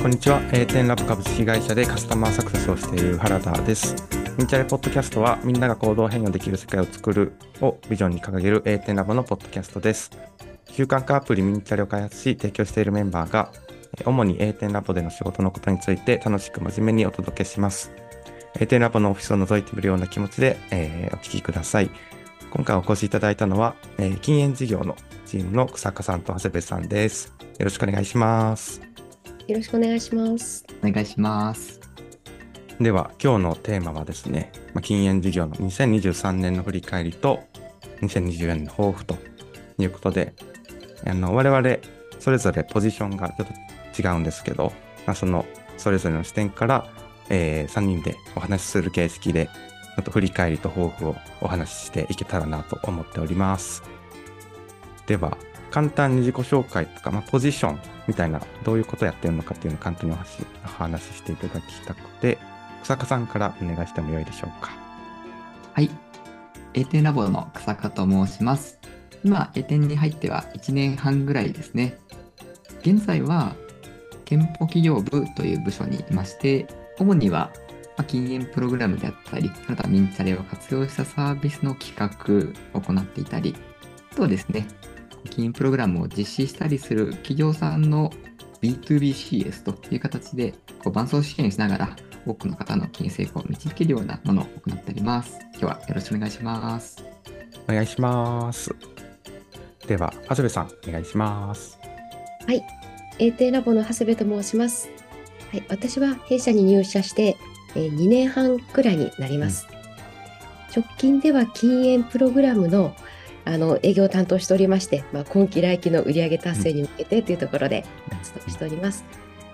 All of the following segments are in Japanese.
こんにちは。A 点ラボ株式会社でカスタマーサクセスをしている原田です。ミンチャレポッドキャストは、みんなが行動変容できる世界を作るをビジョンに掲げる A 点ラボのポッドキャストです。習慣化アプリミンチャレを開発し、提供しているメンバーが、主に A 点ラボでの仕事のことについて楽しく真面目にお届けします。A 点ラボのオフィスを覗いてみるような気持ちで、えーお聞きください。今回お越しいただいたのは、えー禁煙事業のチームの草加さんと長谷部さんです。よろしくお願いします。よろしくお願いします。お願いします。では今日のテーマはですね、まあ、禁煙事業の2023年の振り返りと2024年の抱負ということであの我々それぞれポジションがちょっと違うんですけど、まあ、そのそれぞれの視点から、え3人でお話しする形式でちょっと振り返りと抱負をお話ししていけたらなと思っております。では簡単に自己紹介とか、まあ、ポジションみたいなどういうことやってるのかっていうのを簡単にお話しお話ししていただきたくて草加さんからお願いしてもよいでしょうか。はい。A 点ラボの草加と申します。今、A 点に入っては1年半ぐらいですね。現在は、健保企業部という部署にいまして、主には、まあ禁煙プログラムであったり、またミンチャレを活用したサービスの企画を行っていたり、あとですね、禁煙プログラムを実施したりする企業さんの B2BCS という形でこう伴走支援しながら多くの方の経営成功を導けるようなものを行っております。今日はよろしくお願いします。お願いします。では長谷部さんお願いします。はい。A 定ラボの長谷部と申します。はい。私は弊社に入社して、えー2年半くらいになります。直近では禁煙プログラムのあの営業を担当しておりまして、まあ、今期来期の売上達成に向けてというところで活動しております。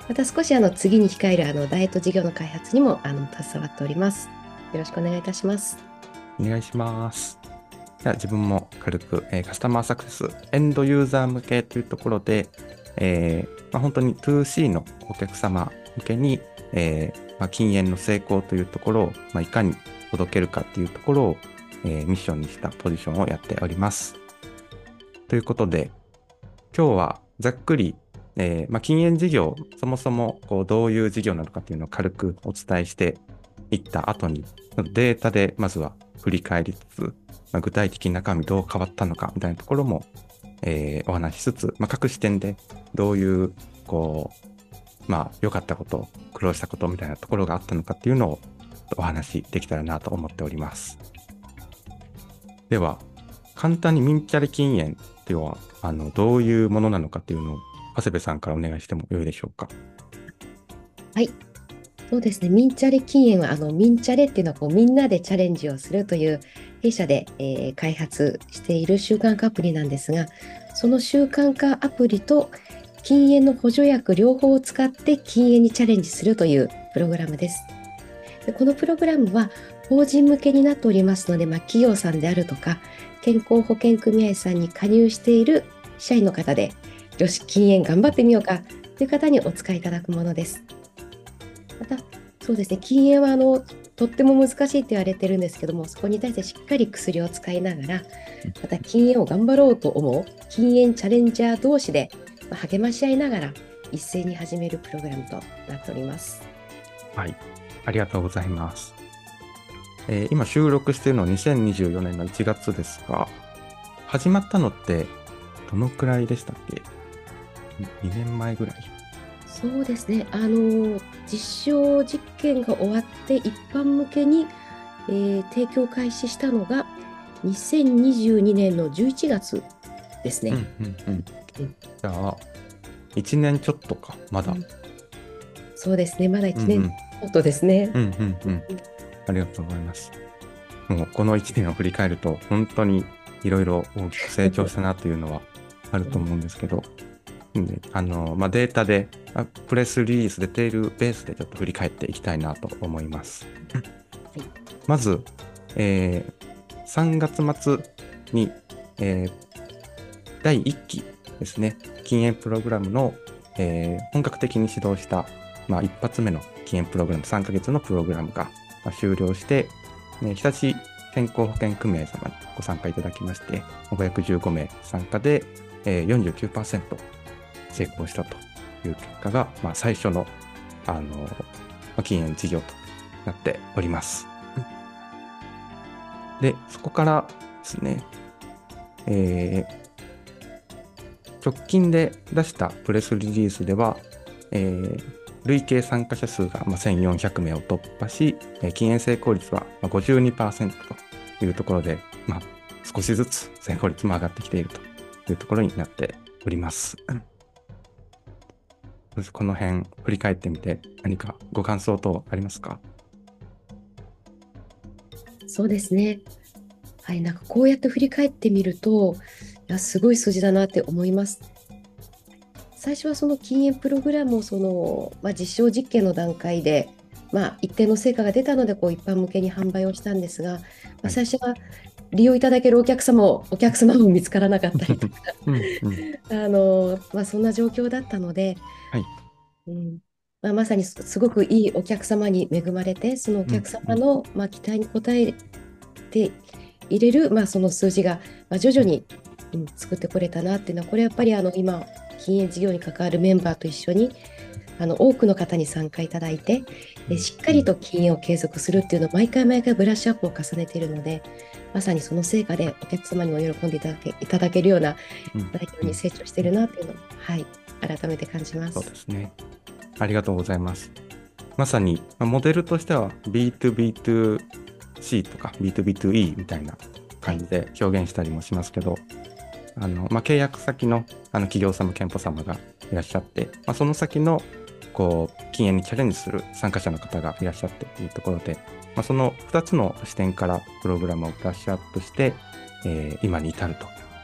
また少しあの次に控えるあのダイエット事業の開発にもあの携わっております。よろしくお願いいたします。お願いします。じゃあ自分も軽く、えーカスタマーサクセスエンドユーザー向けというところで、えーまあ、本当に 2C のお客様向けに、えーまあ、禁煙の成功というところを、まあ、いかに届けるかっていうところを、えーミッションにしたポジションをやっております。ということで今日はざっくり、えーまあ、禁煙事業そもそもこうどういう事業なのかっていうのを軽くお伝えしていった後にデータでまずは振り返りつつ、まあ、具体的な中身どう変わったのかみたいなところも、えーお話しつつ、まあ、各視点でどういうこうまあ良かったこと苦労したことみたいなところがあったのかっていうのをお話しできたらなと思っております。では簡単にミンチャレ禁煙っていうのはあのどういうものなのかっていうのを長谷部さんからお願いしてもよいでしょうか。はいそうですね、ミンチャレ禁煙は、あのミンチャレっていうのはこうみんなでチャレンジをするという弊社で、えー開発している習慣化アプリなんですが、その習慣化アプリと禁煙の補助薬両方を使って禁煙にチャレンジするというプログラムです。でこのプログラムは法人向けになっておりますので、まあ、企業さんであるとか、健康保険組合さんに加入している社員の方で、よし、禁煙頑張ってみようかという方にお使いいただくものです。また、そうですね、禁煙はあのとっても難しいって言われてるんですけども、そこに対してしっかり薬を使いながら、また禁煙を頑張ろうと思う禁煙チャレンジャー同士で、ま励まし合いながら一斉に始めるプログラムとなっております。はい、ありがとうございます。えー今収録しているのは2024年の1月ですが、始まったのってどのくらいでしたっけ ?2 年前ぐらい。そうですね、あの実証実験が終わって一般向けに、えー提供開始したのが2022年の11月ですね。うんうんうん。じゃあ、1年ちょっとか、まだ。うんそうですね、まだ1うん年ちょっとですね。うんうんうん。ありがとうございます。もうこの1年を振り返ると、本当にいろいろ大きく成長したなというのはあると思うんですけど、あのまあ、データで、あプレスリリース出ているベースでちょっと振り返っていきたいなと思います。まず、えー3月末に、えー第1期ですね、禁煙プログラムの、えー本格的に始動した、まあ、一発目の禁煙プログラム、3ヶ月のプログラムがま終了して、ね、日立健康保険組合様にご参加いただきまして、515名参加で、え49%成功したという結果が、まあ、最初の、あの、まあ禁煙事業となっております。で、そこからですね、えー直近で出したプレスリリースでは、えー累計参加者数がまあ1400名を突破し、えー禁煙成功率はまあ52%というところで、まあ、少しずつ成功率も上がってきているというところになっております。この辺振り返ってみて何かご感想等ありますか？そうですね。はい、なんかこうやって振り返ってみると、いや、すごい数字だなって思います。最初はその禁煙プログラムをその、まあ、実証実験の段階で、まあ、一定の成果が出たのでこう一般向けに販売をしたんですが、まあ、最初は利用いただけるお客様もお客様も見つからなかったりとか。あの、まあ、そんな状況だったので、はい。うん。まあ、まさにすすごくいいお客様に恵まれて、そのお客様の、まあ、期待に応えて入れる、まあ、その数字が、まあ、徐々に、うん、作ってこれたなっていうのは、これやっぱりあの今、禁煙事業に関わるメンバーと一緒に、あの多くの方に参加いただいて、でしっかりと禁煙を継続するっていうのを毎回毎回ブラッシュアップを重ねているので、まさにその成果でお客様にも喜んでいただけいただけるようなうん代表に成長してるなっていうのを、はい、改めて感じます。そうですね。ありがとうございます。まさに、まあモデルとしては B2B2C とか B2B2E みたいな感じで表現したりもしますけど、あのまあ、契約先のあの企業様、店舗様がいらっしゃって、まあ、その先のこう禁煙にチャレンジする参加者の方がいらっしゃってというところで、まあ、その2つの視点からプログラムをブラッシュアップして、えー今に至る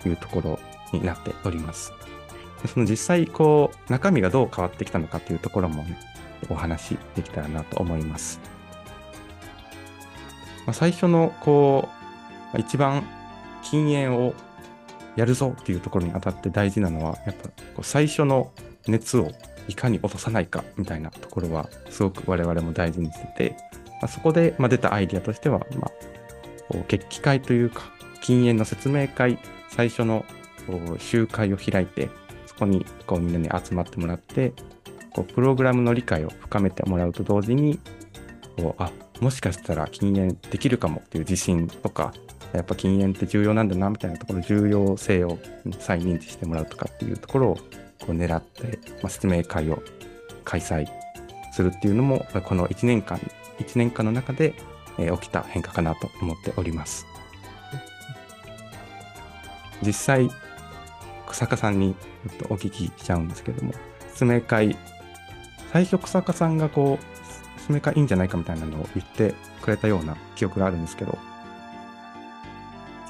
というところになっております。でその実際こう中身がどう変わってきたのかというところもねお話できたらなと思います。まあ、最初のこう一番禁煙をやるぞっていうところにあたって大事なのはやっぱこう最初の熱をいかに落とさないかみたいなところはすごく我々も大事にしてて、まあ、そこでまあ出たアイディアとしては、まあ、決起会というか禁煙の説明会最初の集会を開いてそこにこうみんなに集まってもらってこうプログラムの理解を深めてもらうと同時にこうあもしかしたら禁煙できるかもっていう自信とかやっぱ禁煙って重要なんだなみたいなところ重要性を再認知してもらうとかっていうところをこう狙って、まあ、説明会を開催するっていうのもこの1年間1年間の中で、え起きた変化かなと思っております。実際草加さんにちょっとお聞きしちゃうんですけども説明会最初草加さんがこう説明会いいんじゃないかみたいなのを言ってくれたような記憶があるんですけど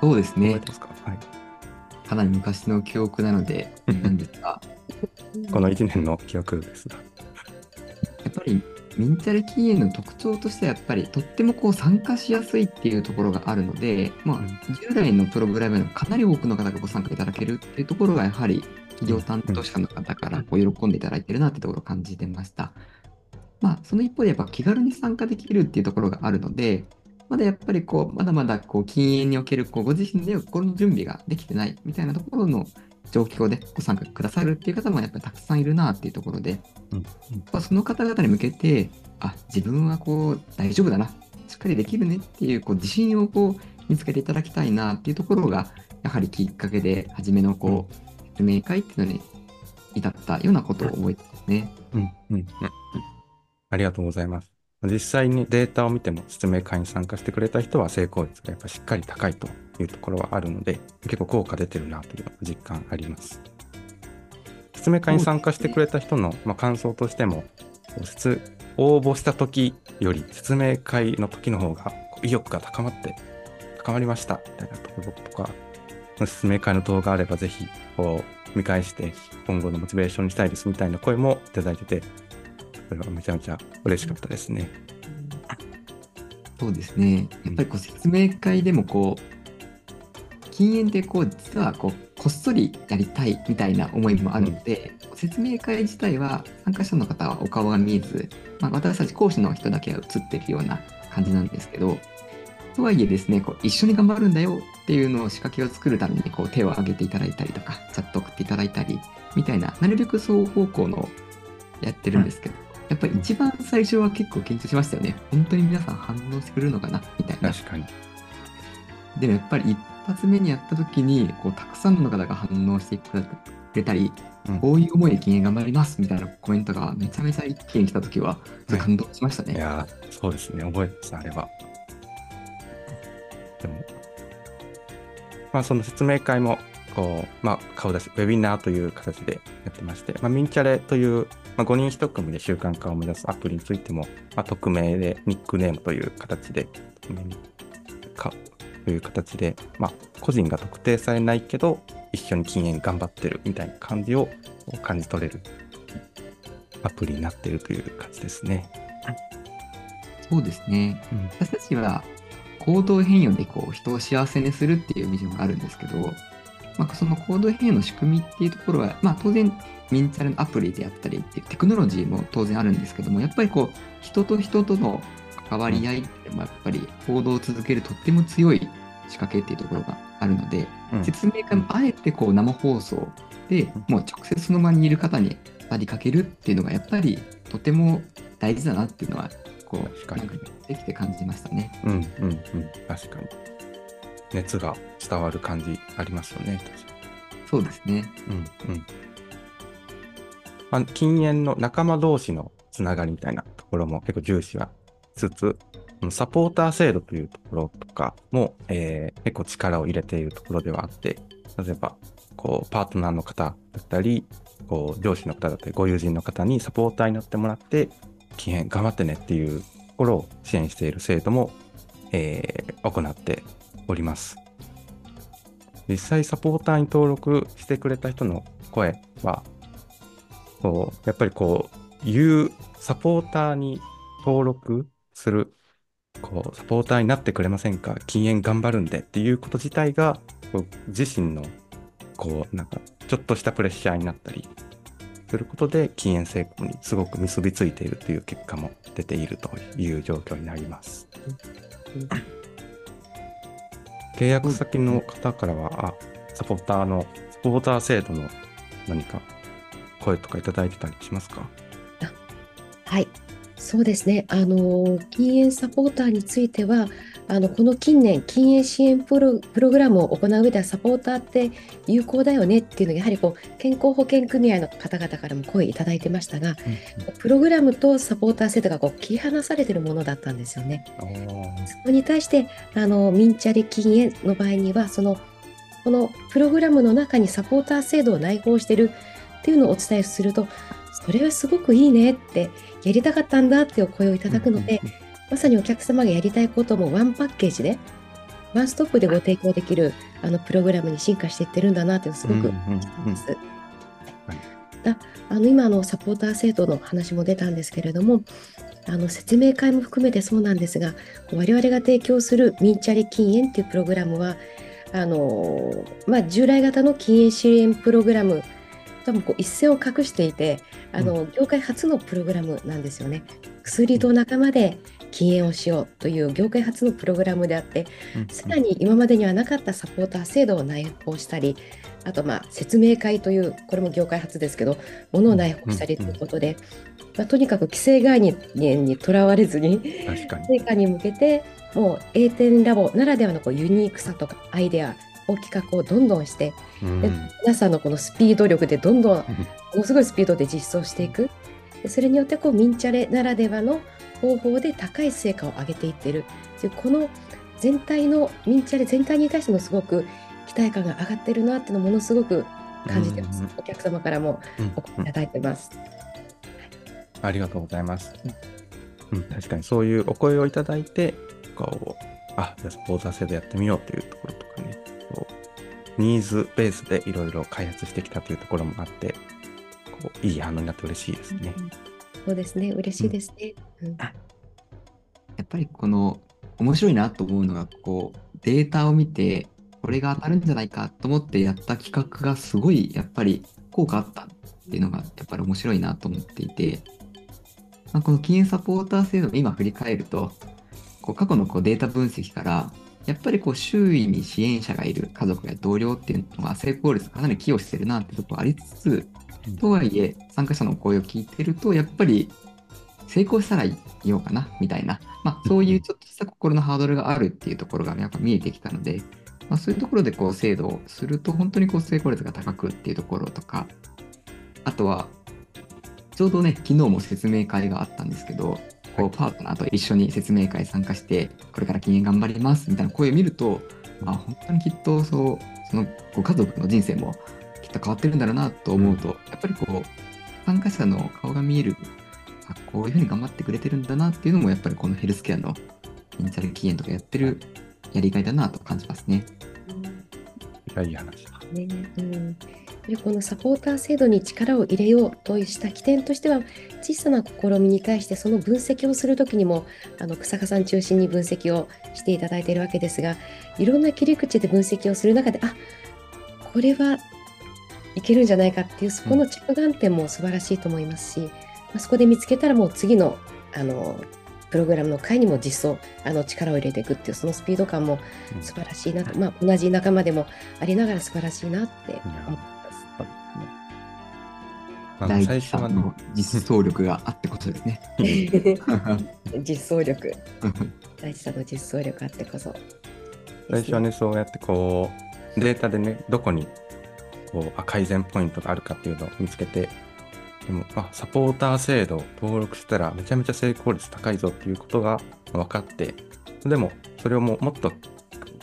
そうですね覚えて。ますか、はい、かなり昔の記憶なので、なんですが、この1年の記憶ですが。やっぱりミンチャレ禁煙の特徴としてはやっぱりとってもこう参加しやすいっていうところがあるので、まあうん、従来のプログラムでもかなり多くの方がご参加いただけるっていうところがやはり企業担当者の方からこう喜んでいただいてるなってところを感じてました。まあ、その一方でやっぱ気軽に参加できるっていうところがあるので、まだやっぱりこう、まだまだこう禁煙におけるこうご自身で心の準備ができてないみたいなところの状況でご参加くださるっていう方もやっぱりたくさんいるなっていうところで、うんまあ、その方々に向けて、あ、自分はこう大丈夫だな、しっかりできるねっていうこう自信をこう見つけていただきたいなっていうところが、やはりきっかけで、初めのこう説明会っていうのに至ったようなことを覚えてますね。うんうんうんうんありがとうございます。実際にデータを見ても説明会に参加してくれた人は成功率がやっぱしっかり高いというところはあるので、結構効果出てるなという実感あります。説明会に参加してくれた人の、まあ、感想としても、説応募した時より説明会の時の方が意欲が高まって、高まりましたみたいなところとか、説明会の動画あればぜひこう見返して今後のモチベーションにしたいですみたいな声もいただいてて、それはめちゃめちゃ嬉しかったですね。そうですね。やっぱりこう説明会でもこう、禁煙ってこう、実はこう、こっそりやりたいみたいな思いもあるので、説明会自体は参加者の方はお顔が見えず、まあ、私たち講師の人だけが映ってるような感じなんですけど、とはいえですね、こう一緒に頑張るんだよっていうのを仕掛けを作るためにこう手を挙げていただいたりとか、チャット送っていただいたり、みたいな、なるべく双方向のやってるんですけど、やっぱり一番最初は結構緊張しましたよね。本当に皆さん反応してくれるのかな？みたいな。確かに。でもやっぱり一発目にやった時に、こう、たくさんの方が反応してくれたり、うんこういう思いで禁煙頑張りますみたいなコメントがめちゃめちゃ一気に来た時は、ちょっと感動しましたね。いやー、そうですね。覚えてます、あれは。でも、まあ、その説明会も、こう、まあ、顔出し、ウェビナーという形でやってまして、まあ、ミンチャレという、まあ、5人1組で習慣化を目指すアプリについても、まあ、匿名でニックネームという形で、匿名にかという形で、まあ、個人が特定されないけど、一緒に禁煙頑張ってるみたいな感じを感じ取れるアプリになっているという感じですね。そうですね。うん私たちは行動変容でこう人を幸せにするっていうビジョンがあるんですけど、まあ、その行動変容の仕組みっていうところは、まあ、当然ミンチャレのアプリであったりっていうテクノロジーも当然あるんですけどもやっぱりこう人と人との関わり合いってやっぱり行動を続けるとっても強い仕掛けっていうところがあるので、うん。説明会もあえてこう生放送でもう直接その場にいる方に語りかけるっていうのがやっぱりとても大事だなっていうのはこうできて感じましたね。うんうんうん、確かに。熱が伝わる感じありますよね。そうですね。にうんうん。まあ、禁煙の仲間同士のつながりみたいなところも結構重視はしつつ、うんサポーター制度というところとかも、えー結構力を入れているところではあって、例えば、こう、パートナーの方だったり、こう、上司の方だったり、ご友人の方にサポーターになってもらって、禁煙頑張ってねっていうところを支援している制度も、えー行っております。実際サポーターに登録してくれた人の声は、こう、やっぱりこう、言う、サポーターに登録する、こう、サポーターになってくれませんか禁煙頑張るんでっていうこと自体が、自身の、こう、なんか、ちょっとしたプレッシャーになったりすることで、禁煙成功にすごく結びついているという結果も出ているという状況になります。契約先の方からは、あ、サポーターの、サポーター制度の何か声とかいただいてたりしますか？はい、そうですね。あの禁煙サポーターについては、あのこの近年禁煙支援プログラムを行う上ではサポーターって有効だよねっていうのがやはりこう健康保険組合の方々からも声いただいてましたが、プログラムとサポーター制度がこう切り離されているものだったんですよね。そこに対してあのミンチャレ禁煙の場合にはそのこのプログラムの中にサポーター制度を内包しているっていうのをお伝えするとそれはすごくいいねってやりたかったんだっていうお声をいただくので、まさにお客様がやりたいこともワンパッケージでワンストップでご提供できるあのプログラムに進化していってるんだなってすごく感じてます。だあの今あのサポーター制度の話も出たんですけれどもあの説明会も含めてそうなんですが我々が提供するミンチャリ禁煙っていうプログラムはあのまあ、従来型の禁煙支援プログラムともこう一線を画していてあの、業界初のプログラムなんですよね。薬と仲間で禁煙をしようという業界初のプログラムであってさらに今までにはなかったサポーター制度を内包したり、あとまあ説明会という、これも業界初ですけど、ものを内包したりということで、まあ、とにかく規制概念にとらわれずに。成果に向けて、もう A 点ラボならではのこうユニークさとかアイデアを企画をどんどんして、うんで皆さんのこのスピード力でどんどんものすごいスピードで実装していく。でそれによってこうミンチャレならではの方法で高い成果を上げていってる。でこの全体のミンチャレ全体に対してもすごく期待感が上がってるなっていうのをものすごく感じてます。うんお客様からもうんお声いただいてます。ありがとうございます。うん、確かにそういうお声をいただいて、こう、あ、じゃあスポーツ制度やってみようというところとかね、ニーズベースでいろいろ開発してきたというところもあって、こういい反応になって嬉しいですね。そうですね、嬉しいですね。うんやっぱりこの面白いなと思うのがこうデータを見てこれが当たるんじゃないかと思ってやった企画がすごいやっぱり効果あったっていうのがやっぱり面白いなと思っていて、まあ、この禁煙サポーター制度を今振り返るとこう過去のこうデータ分析からやっぱりこう周囲に支援者がいる家族や同僚っていうのが成功率かなり寄与してるなってとこありつつとはいえ、参加者の声を聞いてると、やっぱり成功したらいようかな、みたいな、まあ、そういうちょっとした心のハードルがあるっていうところがやっぱ見えてきたので、まあ、そういうところでこう制度をすると、本当にこう成功率が高くっていうところとか、あとは、ちょうどね、昨日も説明会があったんですけど、こうパートナーと一緒に説明会参加して、これから禁煙頑張りますみたいな声を見ると、あ本当にきっとそうそのご家族の人生もと変わってるんだろうなと思うと、やっぱりこう参加者の顔が見えるあこういうふうに頑張ってくれてるんだなっていうのもやっぱりこのヘルスケアのインチャル禁煙とかやってるやりがいだなと感じますね。いやいい話だ。ねうん、でこのサポーター制度に力を入れようとした起点としては小さな試みに対してその分析をするときにもあの草加さん中心に分析をしていただいているわけですがいろんな切り口で分析をする中であこれはいけるんじゃないかっていうそこの着眼点も素晴らしいと思いますし、まあ、そこで見つけたらもう次のあのプログラムの回にも実装あの力を入れていくっていうそのスピード感もうん素晴らしいなと、まあ、同じ仲間でもありながら素晴らしいなって思ってます。最初はの、実装力があってことですね。実装力、大地さんの実装力あってこそ。最初はね、そうやってこう、データでね、どこにこう改善ポイントがあるかっていうのを見つけて、でも、あ、サポーター制度登録したらめちゃめちゃ成功率高いぞっていうことが分かって、でも、それをもうもっと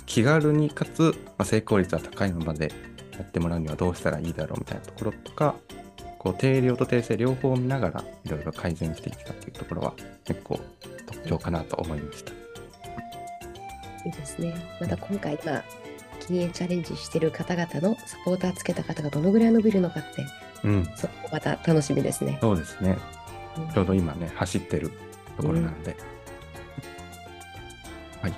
気軽にかつ、ま、成功率は高いのまでやってもらうにはどうしたらいいだろうみたいなところとか、こう定量と定性両方を見ながらいろいろ改善していったっていうところは結構特徴かなと思いました。いいですね。また今回、まあ、禁煙チャレンジしている方々のサポーターつけた方がどのぐらい伸びるのかって、うん、そこもまた楽しみですね。そうですね。うんちょうど今ね、走ってるところなので。はい。ち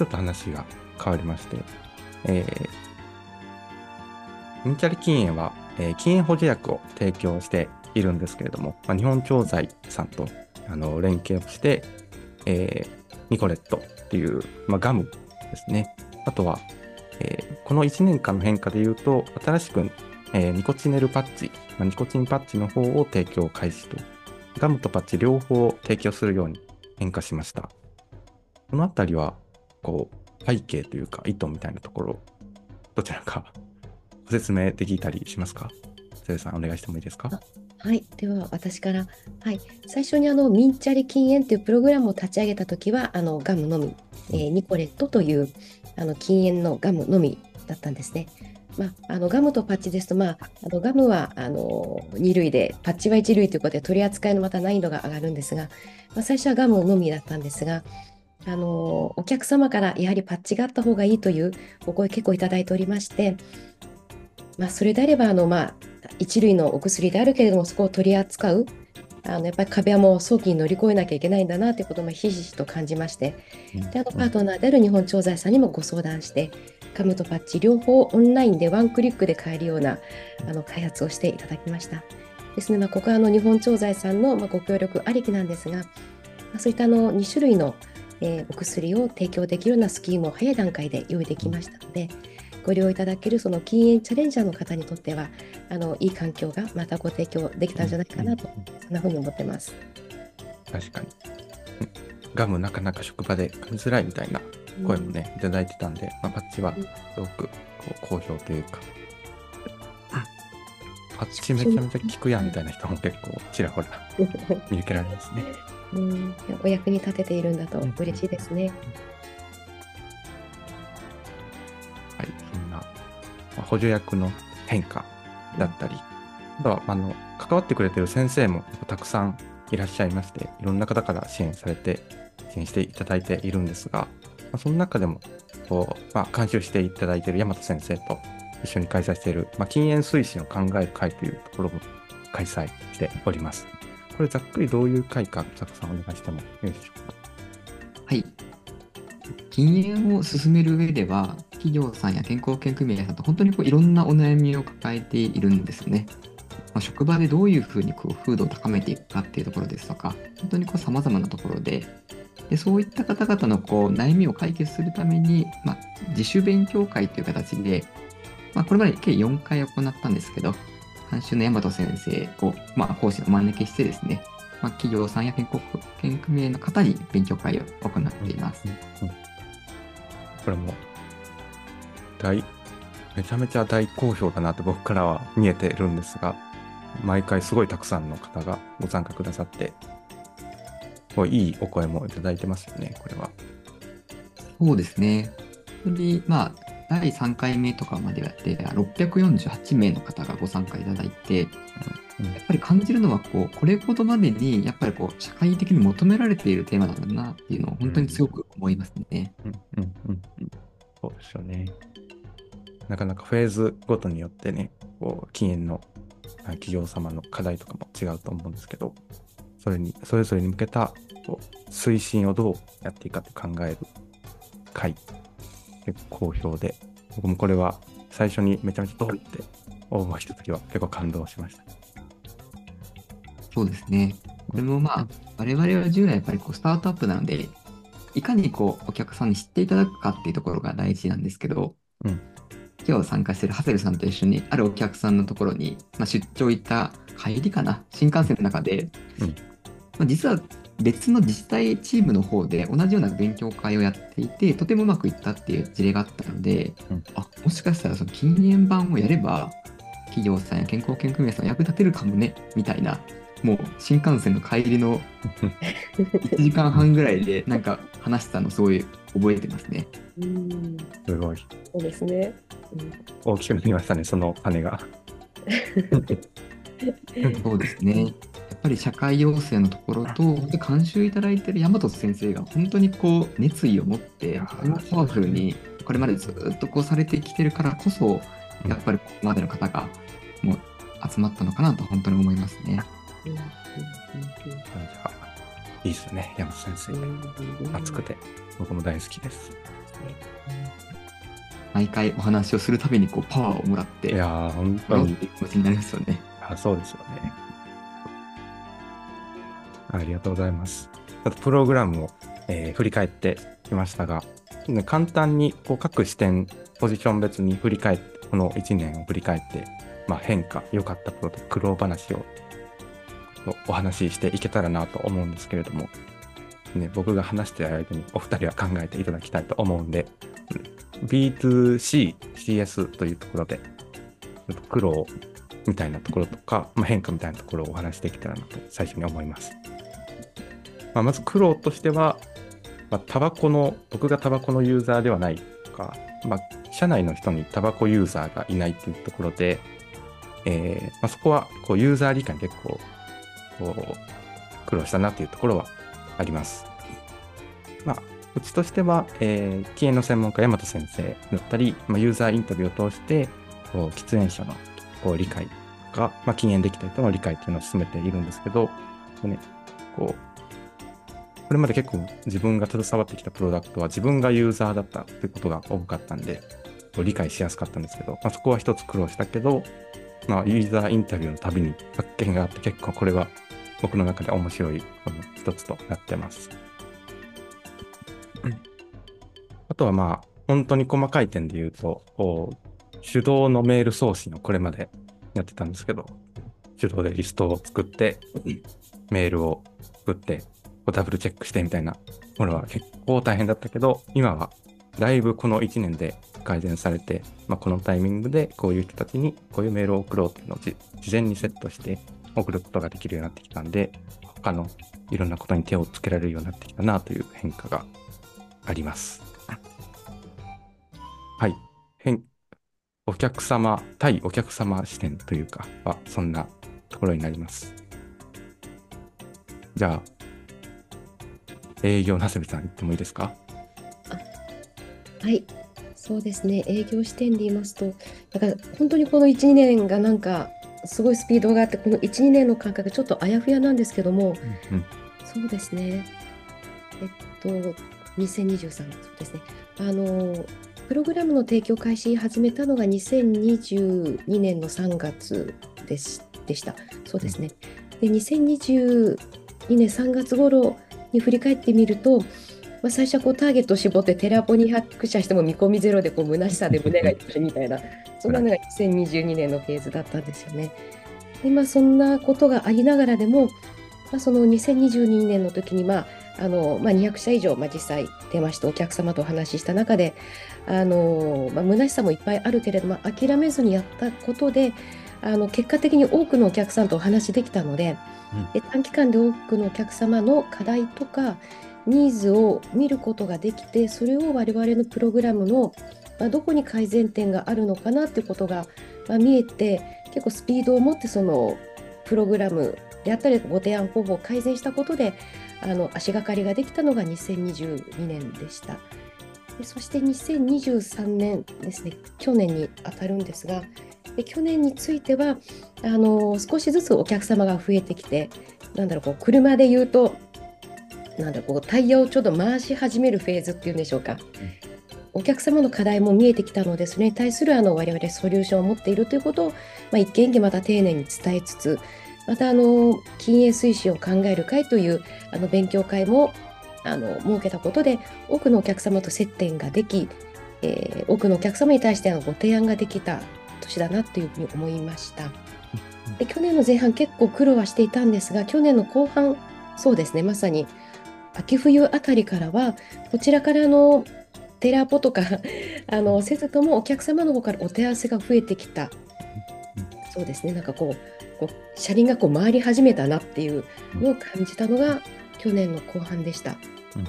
ょっと話が変わりまして、えー、ミンチャリ禁煙は、えー禁煙補助薬を提供しているんですけれども、まあ、日本調剤さんとあの連携をして、えーニコレットっていう、まあ、ガムですね。あとは、えーこの1年間の変化で言うと、新しく、えーニコチネルパッチ、まあ、ニコチンパッチの方を提供開始と、ガムとパッチ両方を提供するように変化しました。このあたりは、こう、背景というか意図みたいなところ、どちらか ご説明できたりしますか？せいさん、お願いしてもいいですか？はい、では私から、はい、最初にあのミンチャリ禁煙というプログラムを立ち上げたときはあのガムのみ、えーニコレットというあの禁煙のガムのみだったんですね。まあ、あのガムとパッチですと、まあ、あのガムはあの2類でパッチは1類ということで取り扱いのまた難易度が上がるんですが、まあ、最初はガムのみだったんですがあのお客様からやはりパッチがあった方がいいというお声結構いただいておりまして、まあ、それであればあの、まあ、一類のお薬であるけれどもそこを取り扱うあのやっぱり壁はもう早期に乗り越えなきゃいけないんだなということもひしひしと感じまして。であのパートナーである日本調剤さんにもご相談してガムとパッチ両方オンラインでワンクリックで買えるようなあの開発をしていただきました。ですので、まあ、ここはあの日本調剤さんのまあご協力ありきなんですが、まあ、そういったあの2種類の、えーお薬を提供できるようなスキームを早い段階で用意できましたので、ご利用いただけるその禁煙チャレンジャーの方にとっては、あのいい環境がまたご提供できたんじゃないかなと、そんなふうに思ってます。確かに。うんガムなかなか職場で噛みづらいみたいな声もね、いただいてたんで、まあ、パッチはうんすごくこう好評というか、パッチめちゃめちゃ効くやんみたいな人も結構ちらほら 見受けられますね。うん、お役に立てているんだと嬉しいですね。はい、そんな、まあ補助役の変化だったり、あとはあの関わってくれてる先生もたくさんいらっしゃいまして、いろんな方から支援されて、支援していただいているんですが、まあ、その中でもこう、まあ、監修していただいている大和先生と一緒に開催している、まあ、禁煙推進を考える会というところも開催しております。これざっくりどういう会か、佐久さんお願いしてもよいでしょうか？はい。禁煙を進める上では、企業さんや健康保険組合さんと本当にこういろんなお悩みを抱えているんですね。まあ、職場でどういうふうにこう風土を高めていくかっていうところですとか、本当にこう様々なところで、でそういった方々のこう悩みを解決するために、まあ、自主勉強会という形で、まあ、これまで計4回行ったんですけど、監修の大和先生を、まあ、講師のお招きしてですね、まあ、企業さんや健康保険組合の方に勉強会を行っています。うんうんこれも大めちゃめちゃ大好評だなって僕からは見えてるんですが毎回すごいたくさんの方がご参加くださってすごいいいお声もいただいてますよねこれは。そうですね。それで、まあ、第3回目とかまでやって、648名の方がご参加いただいて、うんやっぱり感じるのはこう、これほどまでに、やっぱりこう、社会的に求められているテーマなんだなっていうのを本当に強く思いますね。うんうんうんうんそうですよね。なかなかフェーズごとによってね、こう禁煙のあ企業様の課題とかも違うと思うんですけど、それに、それぞれに向けたこう推進をどうやっていくかって考える会、結構好評で、僕もこれは最初にめちゃめちゃ通って応募したときは結構感動しました。そうですね。これもまあ、我々は従来やっぱりこうスタートアップなので、いかにこうお客さんに知っていただくかっていうところが大事なんですけど、うん今日参加している長谷部さんと一緒にあるお客さんのところに、まあ、出張行った帰りかな、新幹線の中で、うん。まあ、実は別の自治体チームの方で同じような勉強会をやっていて、とてもうまくいったっていう事例があったので、うん。あもしかしたらその禁煙版をやれば、企業さんや健康保険組合さん役立てるかもね、みたいな、もう新幹線の帰りの 1時間半ぐらいでなんか話したのすごい覚えてますね。うん、すごい。そうですね。大きくなりましたね、その種が。そうですね。やっぱり社会要請のところと、で監修いただいてる大和先生が本当にこう熱意を持って、パワフルにこれまでずっとこうされてきてるからこそ、やっぱりここまでの方がもう集まったのかなと本当に思いますね。うんじゃいいですね、山本先生。熱くて、僕も大好きです。毎回お話をするたびにこうパワーをもらって、いや、本当にやろうってい気持ちになりますよね。あそうですよね。ありがとうございます。あとプログラムを、えー振り返ってきましたが、簡単にこう各視点、ポジション別に振り返って、この1年を振り返って、まあ、変化、良かったこと、苦労話をお話ししていけたらなと思うんですけれども、ね、僕が話している間にお二人は考えていただきたいと思うんで、B2C、CS というところで、苦労みたいなところとか、まあ、変化みたいなところをお話しできたらなと最初に思います。まあ、まず苦労としては、まあ、タバコの、僕がタバコのユーザーではないとか、まあ、社内の人にタバコユーザーがいないっていうところで、えーまあ、そこはこうユーザー理解に結構こう苦労したなというところはあります。まあ、うちとしては、えー、禁煙の専門家、大和先生だったり、まあ、ユーザーインタビューを通して、こう喫煙者のこう理解とか、まあ、禁煙できた人の理解っていうのを進めているんですけど、こうね、こう、これまで結構自分が携わってきたプロダクトは自分がユーザーだったということが多かったんで、こう理解しやすかったんですけど、まあ、そこは一つ苦労したけど、まあ、ユーザーインタビューのたびに発見があって結構これは僕の中で面白い一つとなってます。あとはまあ、本当に細かい点で言うと、手動のメール送信をこれまでやってたんですけど、手動でリストを作って、メールを作って、ダブルチェックしてみたいなものは結構大変だったけど、今はだいぶこの1年で改善されて、まあ、このタイミングでこういう人たちにこういうメールを送ろうっていうのをじ事前にセットして送ることができるようになってきたんで、他のいろんなことに手をつけられるようになってきたなという変化があります。はい。変お客様、対お客様視点というかは、そんなところになります。じゃあ、営業の長谷部さん言ってもいいですか？はい、そうですね、営業視点で言いますと、だから本当にこの1、2年がなんか、すごいスピードがあって、この1、2年の感覚、ちょっとあやふやなんですけども、うんそうですね、えっと、2023、そうですね、あの、プログラムの提供開始始めたのが2022年の3月でしでした。そうですね。で、2022年3月頃に振り返ってみると、まあ、最初はこうターゲットを絞ってテラポ200社しても見込みゼロでこう虚しさで胸が痛いみたいな、そんなのが2022年のフェーズだったんですよね。でまあ、そんなことがありながらでも、まあ、その2022年の時に、まああのまあ、200社以上、まあ、実際出ましてお客様とお話しした中であの、まあ、虚しさもいっぱいあるけれども諦めずにやったことであの結果的に多くのお客さんとお話しできたので,、で短期間で多くのお客様の課題とかニーズを見ることができてそれを我々のプログラムの、まあ、どこに改善点があるのかなってことが、まあ、見えて結構スピードを持ってそのプログラムであったりご提案方法を改善したことであの足がかりができたのが2022年でした。でそして2023年ですね去年に当たるんですがで去年についてはあの少しずつお客様が増えてきてなんだろうこう車で言うとなんだこうタイヤをちょっと回し始めるフェーズっていうんでしょうか、お客様の課題も見えてきたのでそれに対するあの我々ソリューションを持っているということを、まあ、一件一件また丁寧に伝えつつまたあの禁煙推進を考える会というあの勉強会もあの設けたことで多くのお客様と接点ができ、えー、多くのお客様に対してのご提案ができた年だなというふうに思いました。で去年の前半結構苦労はしていたんですが去年の後半そうですねまさに秋冬あたりからはこちらからのテラポとか あのせずともお客様の方からお手合わせが増えてきた。そうですね。なんかこうこう車輪がこう回り始めたなっていうのを感じたのが去年の後半でした。うん、は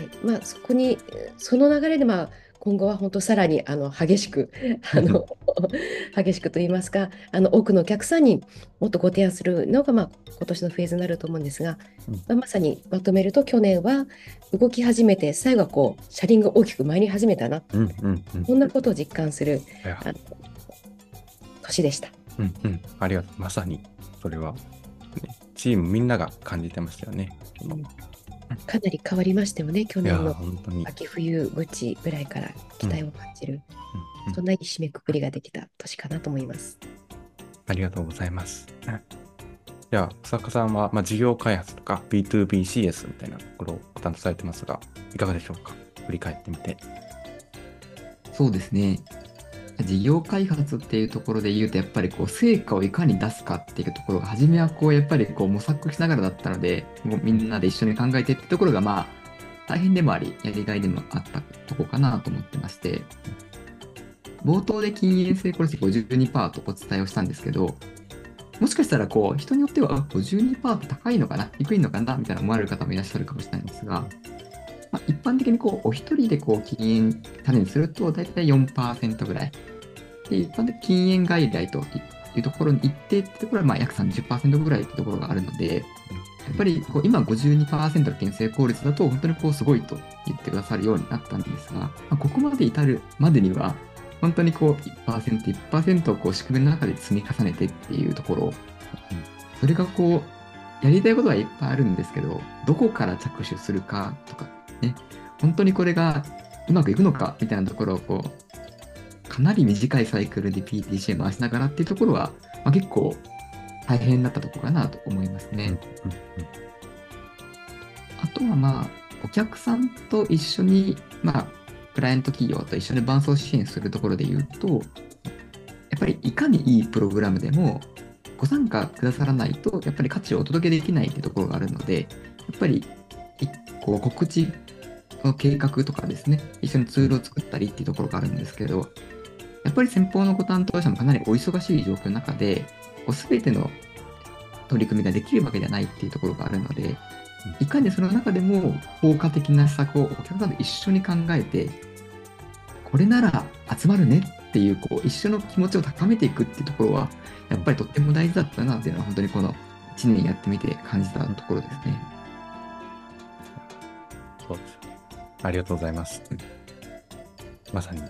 い。まあ、そこにその流れで、まあ、今後は本当さらにあの激しくあの 激しくと言いますかあの多くのお客さんにもっとご提案するのが、まあ、今年のフェーズになると思うんですが、うん、まあ、まさにまとめると去年は動き始めて最後はこう車輪が大きく参り始めたな、うんうんうん、こんなことを実感するあの年でした。うんうん、ありがとう。まさにそれは、ね、チームみんなが感じてましたよね。うんかなり変わりましたよね、去年の秋冬口ぐらいから期待を感じる、うんうん、そんないい締めくくりができた年かなと思います。ありがとうございます。じゃあ、草加さんは、まあ、事業開発とか B2BCS みたいなところを担当されてますが、いかがでしょうか？振り返ってみて。そうですね。事業開発っていうところで言うと、やっぱりこう成果をいかに出すかっていうところが、初めはこうやっぱりこう模索しながらだったので、もうみんなで一緒に考えてってところが、まあ、大変でもあり、やりがいでもあったとこかなと思ってまして、冒頭で禁煙成功率52%とお伝えをしたんですけど、もしかしたらこう人によっては52%って高いのかな、低いのかなみたいな思われる方もいらっしゃるかもしれないんですが、まあ、一般的にこうお一人でこう禁煙チャレンジすると大体4%ぐらい。で、一般的禁煙外来というところに一定ってところはまあ約30%ぐらいってところがあるので、やっぱりこう今52%の検成効率だと本当にこうすごいと言ってくださるようになったんですが、まあ、ここまで至るまでには本当にこう1%、1%をこう仕組みの中で積み重ねてっていうところ、それがこう、やりたいことはいっぱいあるんですけど、どこから着手するかとかね、本当にこれがうまくいくのかみたいなところをこう、かなり短いサイクルで PTC 回しながらっていうところは、まあ、結構大変だったとこかなと思いますね。あとはまあ、お客さんと一緒に、まあ、クライアント企業と一緒に伴走支援するところで言うと、やっぱりいかにいいプログラムでも、ご参加くださらないと、やっぱり価値をお届けできないっていうところがあるので、やっぱりこう告知その計画とかですね、一緒にツールを作ったりっていうところがあるんですけど、やっぱり先方のご担当者もかなりお忙しい状況の中で、すべての取り組みができるわけではないっていうところがあるので、いかにその中でも効果的な施策をお客さんと一緒に考えて、これなら集まるねっていうこう一緒の気持ちを高めていくっていうところはやっぱりとっても大事だったなっていうのは本当にこの1年やってみて感じたところですね。ありがとうございます。まさに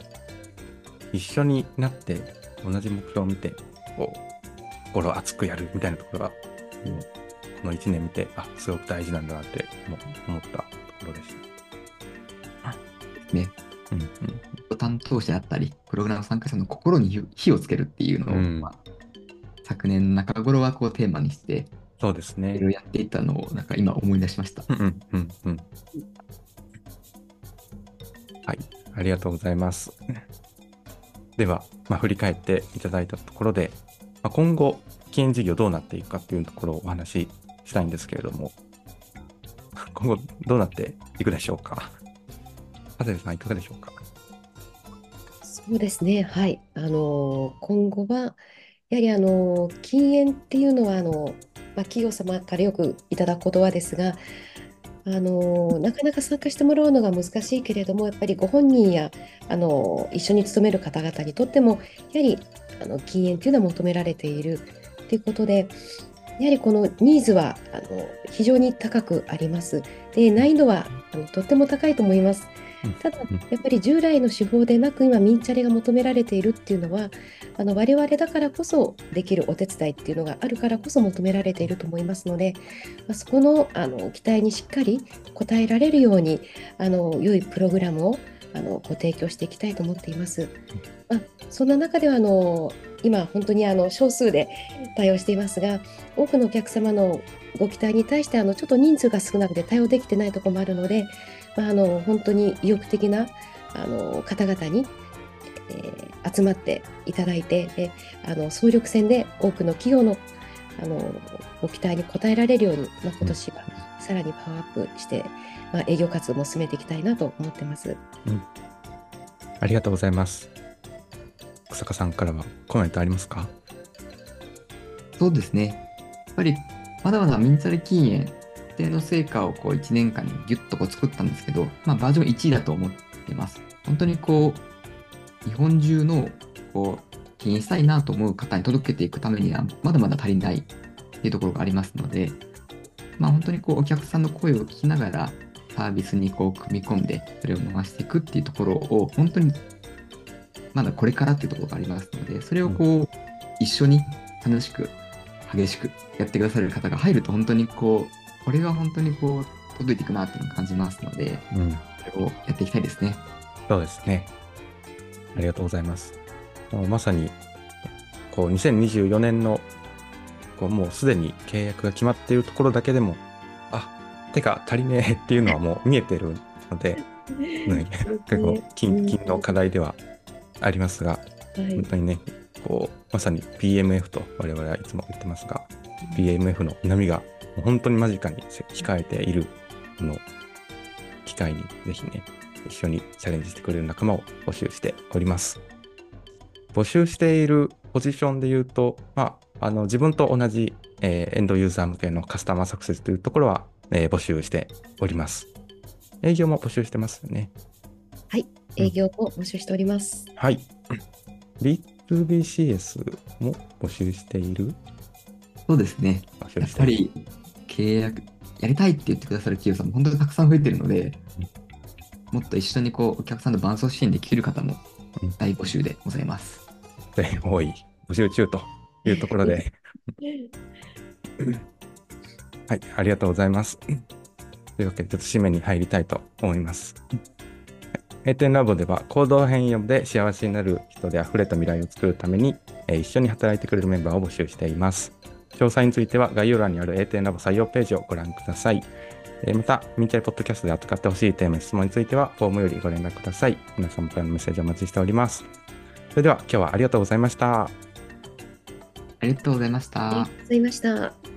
一緒になって同じ目標を見てこう心熱くやるみたいなところが、うん、この1年見てあすごく大事なんだなって思ったところでした。ね。うんうん担当者だったり、プログラム参加者の心に火をつけるっていうのを、うん、まあ、昨年中頃はこうテーマにして、そうですね。いろいろやっていったのを、なんか今思い出しました。うんうんうん。はい、ありがとうございます。では、まあ、振り返っていただいたところで、まあ、今後、禁煙事業どうなっていくかっていうところをお話ししたいんですけれども、今後どうなっていくでしょうか？パテルさん、いかがでしょうか？そうですね。はい。あの、今後は、やはりあの、禁煙っていうのは、あの、まあ、企業様からよくいただく言葉ですが、あのなかなか参加してもらうのが難しいけれどもやっぱりご本人やあの一緒に勤める方々にとってもやはりあの禁煙というのは求められているということでやはりこのニーズはあの非常に高くあります。で難易度はあのとっても高いと思います。ただ、やっぱり従来の手法でなく、今、ミンチャレが求められているっていうのは、あの我々だからこそできるお手伝いっていうのがあるからこそ求められていると思いますので、まあ、そこのあの期待にしっかり応えられるように、あの良いプログラムをあのご提供していきたいと思っています。まあ、そんな中ではあの今、本当にあの少数で対応していますが、多くのお客様のご期待に対してあのちょっと人数が少なくて対応できてないところもあるので、まあ、あの本当に意欲的なあの方々に、えー、集まっていただいてであの総力戦で多くの企業のあのご期待に応えられるように、まあ、今年はさらにパワーアップして、まあ、営業活動も進めていきたいなと思ってます。うん、ありがとうございます。草加さんからはコメントありますか？そうですね。やっぱりまだまだミンチャレ禁煙定の成果をこう1年間にギュッとこう作ったんですけど、まあ、バージョン1位だと思ってます。本当にこう、日本中のこう、気にしたいなと思う方に届けていくためには、まだまだ足りないっていうところがありますので、まあ、本当にこう、お客さんの声を聞きながら、サービスにこう組み込んで、それを回していくっていうところを、本当にまだこれからっていうところがありますので、それをこう、一緒に楽しく、激しくやってくださる方が入ると、本当にこう、これが本当にこう、届いていくなっていうのを感じますので、うん、それをやっていきたいですね。そうですね。ありがとうございます。もうまさに、こう、2024年の、こう、もうすでに契約が決まっているところだけでも、あ、てか足りねえっていうのはもう見えてるので、結構、近々の課題ではありますが、はい、本当にね、こう、まさに PMF と我々はいつも言ってますが、PMF の波が本当に間近に控えているこの機会にぜひね、一緒にチャレンジしてくれる仲間を募集しております。募集しているポジションで言うと、まあ、あの自分と同じ、えー、エンドユーザー向けのカスタマーサクセスというところは、えー、募集しております。営業も募集してますよね。はい、営業も募集しております。うん、はい。B2BCS も募集している？そうですね。やっぱり契約やりたいって言ってくださる企業さんも本当にたくさん増えてるので、もっと一緒にこうお客さんの伴走支援できる方も大募集でございます。で、多い、募集中というところで。はい、ありがとうございます。というわけで、ちょっと締めに入りたいと思います。閉店ラボでは行動変容で幸せになる人で溢れた未来を作るために、え一緒に働いてくれるメンバーを募集しています。詳細については概要欄にある A 点ラボ採用ページをご覧ください。また、ミンチャイポッドキャストで扱ってほしいテーマ、質問については、フォームよりご連絡ください。皆様からのメッセージをお待ちしております。それでは、今日はありがとうございました。ありがとうございました。ありがとうございました。